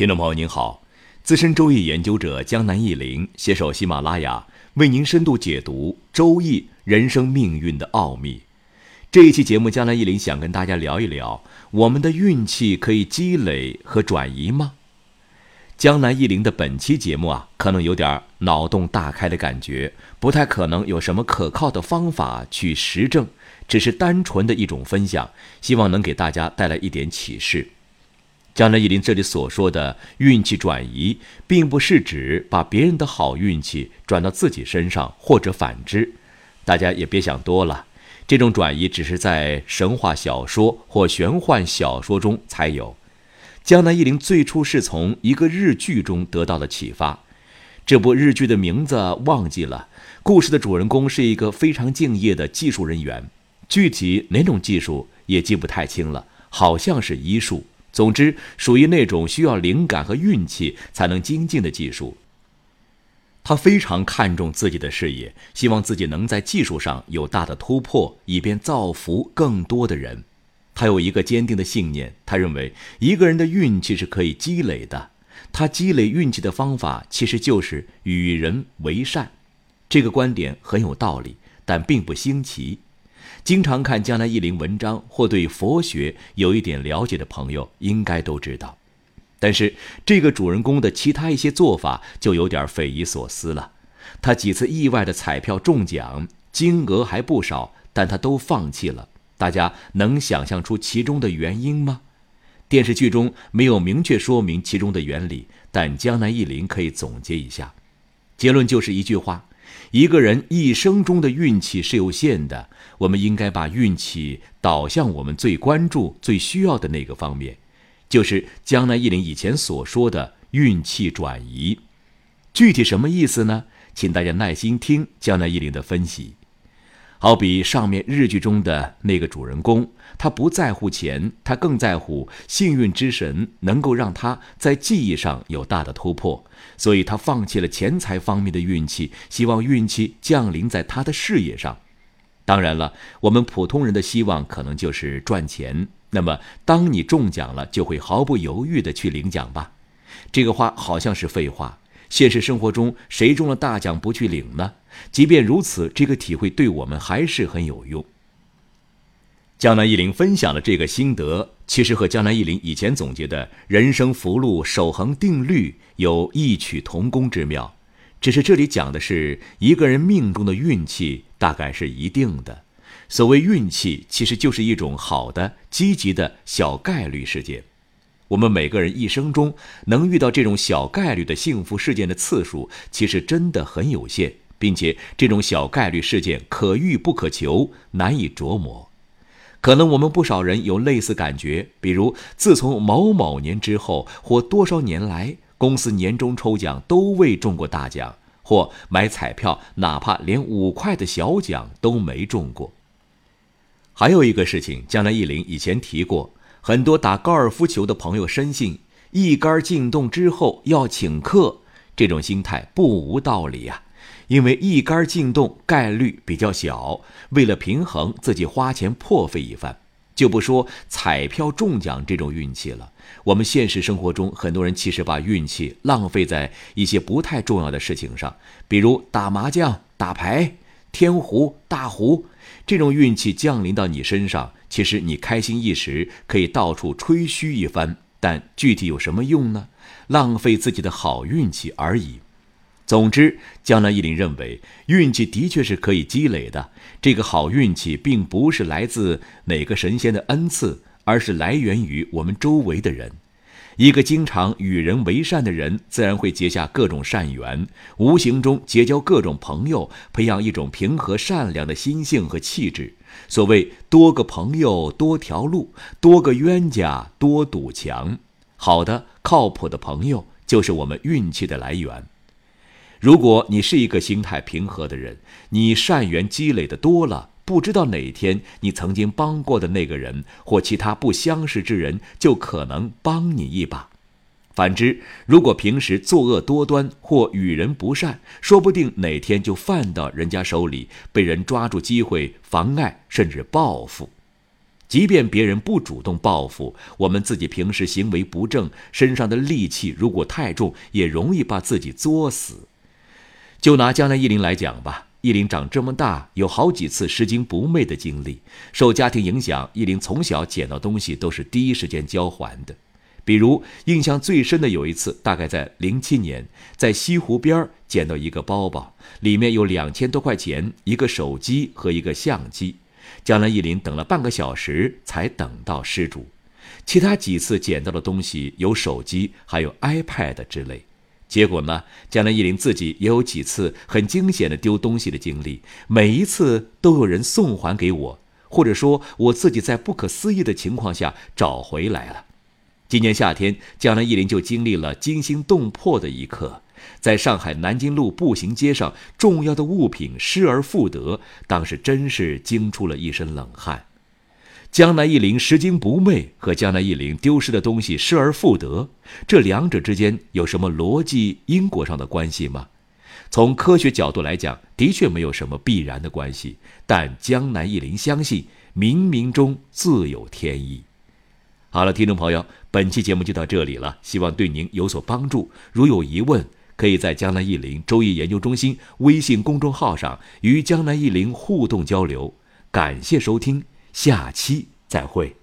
听众朋友您好，资深周易研究者江南一林携手喜马拉雅为您深度解读周易人生命运的奥秘。这一期节目，江南一林想跟大家聊一聊：我们的运气可以积累和转移吗？江南一林的本期节目啊，可能有点脑洞大开的感觉，不太可能有什么可靠的方法去实证，只是单纯的一种分享，希望能给大家带来一点启示。江南忆林这里所说的运气转移，并不是指把别人的好运气转到自己身上，或者反之。大家也别想多了，这种转移只是在神话小说或玄幻小说中才有。江南忆林最初是从一个日剧中得到的启发，这部日剧的名字忘记了。故事的主人公是一个非常敬业的技术人员，具体哪种技术也记不太清了，好像是医术。总之，属于那种需要灵感和运气才能精进的技术。他非常看重自己的事业，希望自己能在技术上有大的突破，以便造福更多的人。他有一个坚定的信念，他认为一个人的运气是可以积累的。他积累运气的方法其实就是与人为善。这个观点很有道理，但并不新奇。经常看江南忆林文章或对佛学有一点了解的朋友，应该都知道。但是这个主人公的其他一些做法就有点匪夷所思了。他几次意外的彩票中奖，金额还不少，但他都放弃了。大家能想象出其中的原因吗？电视剧中没有明确说明其中的原理，但江南忆林可以总结一下，结论就是一句话。一个人一生中的运气是有限的，我们应该把运气导向我们最关注、最需要的那个方面，就是江南一林以前所说的运气转移。具体什么意思呢？请大家耐心听江南一林的分析。好比上面日剧中的那个主人公，他不在乎钱，他更在乎幸运之神能够让他在技艺上有大的突破，所以他放弃了钱财方面的运气，希望运气降临在他的事业上。当然了，我们普通人的希望可能就是赚钱。那么，当你中奖了，就会毫不犹豫地去领奖吧？这个话好像是废话。现实生活中，谁中了大奖不去领呢？即便如此，这个体会对我们还是很有用。江南一林分享的这个心得，其实和江南一林以前总结的人生福禄守恒定律有异曲同工之妙，只是这里讲的是一个人命中的运气，大概是一定的。所谓运气，其实就是一种好的、积极的小概率事件。我们每个人一生中能遇到这种小概率的幸福事件的次数，其实真的很有限，并且这种小概率事件可遇不可求，难以琢磨。可能我们不少人有类似感觉，比如自从某某年之后，或多少年来，公司年终抽奖都未中过大奖，或买彩票哪怕连五块的小奖都没中过。还有一个事情，江南忆林以前提过。很多打高尔夫球的朋友深信一杆进洞之后要请客，这种心态不无道理呀。因为一杆进洞概率比较小，为了平衡自己花钱破费一番。就不说彩票中奖这种运气了，我们现实生活中很多人其实把运气浪费在一些不太重要的事情上，比如打麻将、打牌、天胡、大胡。这种运气降临到你身上，其实你开心一时，可以到处吹嘘一番，但具体有什么用呢？浪费自己的好运气而已。总之，江南一林认为，运气的确是可以积累的。这个好运气并不是来自哪个神仙的恩赐，而是来源于我们周围的人。一个经常与人为善的人，自然会结下各种善缘，无形中结交各种朋友，培养一种平和善良的心性和气质。所谓多个朋友多条路，多个冤家多堵墙。好的、靠谱的朋友就是我们运气的来源。如果你是一个心态平和的人，你善缘积累的多了。不知道哪天你曾经帮过的那个人或其他不相识之人，就可能帮你一把。反之，如果平时作恶多端或与人不善，说不定哪天就犯到人家手里，被人抓住机会妨碍甚至报复。即便别人不主动报复，我们自己平时行为不正，身上的戾气如果太重，也容易把自己作死。就拿江南忆林来讲吧，忆林长这么大，有好几次拾金不昧的经历。受家庭影响，忆林从小捡到东西都是第一时间交还的。比如印象最深的有一次，大概在零七年，在西湖边捡到一个包包，里面有两千多块钱、一个手机和一个相机。江南忆林等了半个小时才等到失主，其他几次捡到的东西有手机，还有 iPad 之类。结果呢，江南忆林自己也有几次很惊险的丢东西的经历，每一次都有人送还给我，或者说我自己在不可思议的情况下找回来了。今年夏天，江南忆林就经历了惊心动魄的一刻。在上海南京路步行街上，重要的物品失而复得，当时真是惊出了一身冷汗。江南忆林拾金不昧和江南忆林丢失的东西失而复得，这两者之间有什么逻辑因果上的关系吗？从科学角度来讲，的确没有什么必然的关系。但江南忆林相信，冥冥中自有天意。好了，听众朋友，本期节目就到这里了，希望对您有所帮助。如有疑问，可以在江南忆林周易研究中心微信公众号上与江南忆林互动交流。感谢收听，下期再会。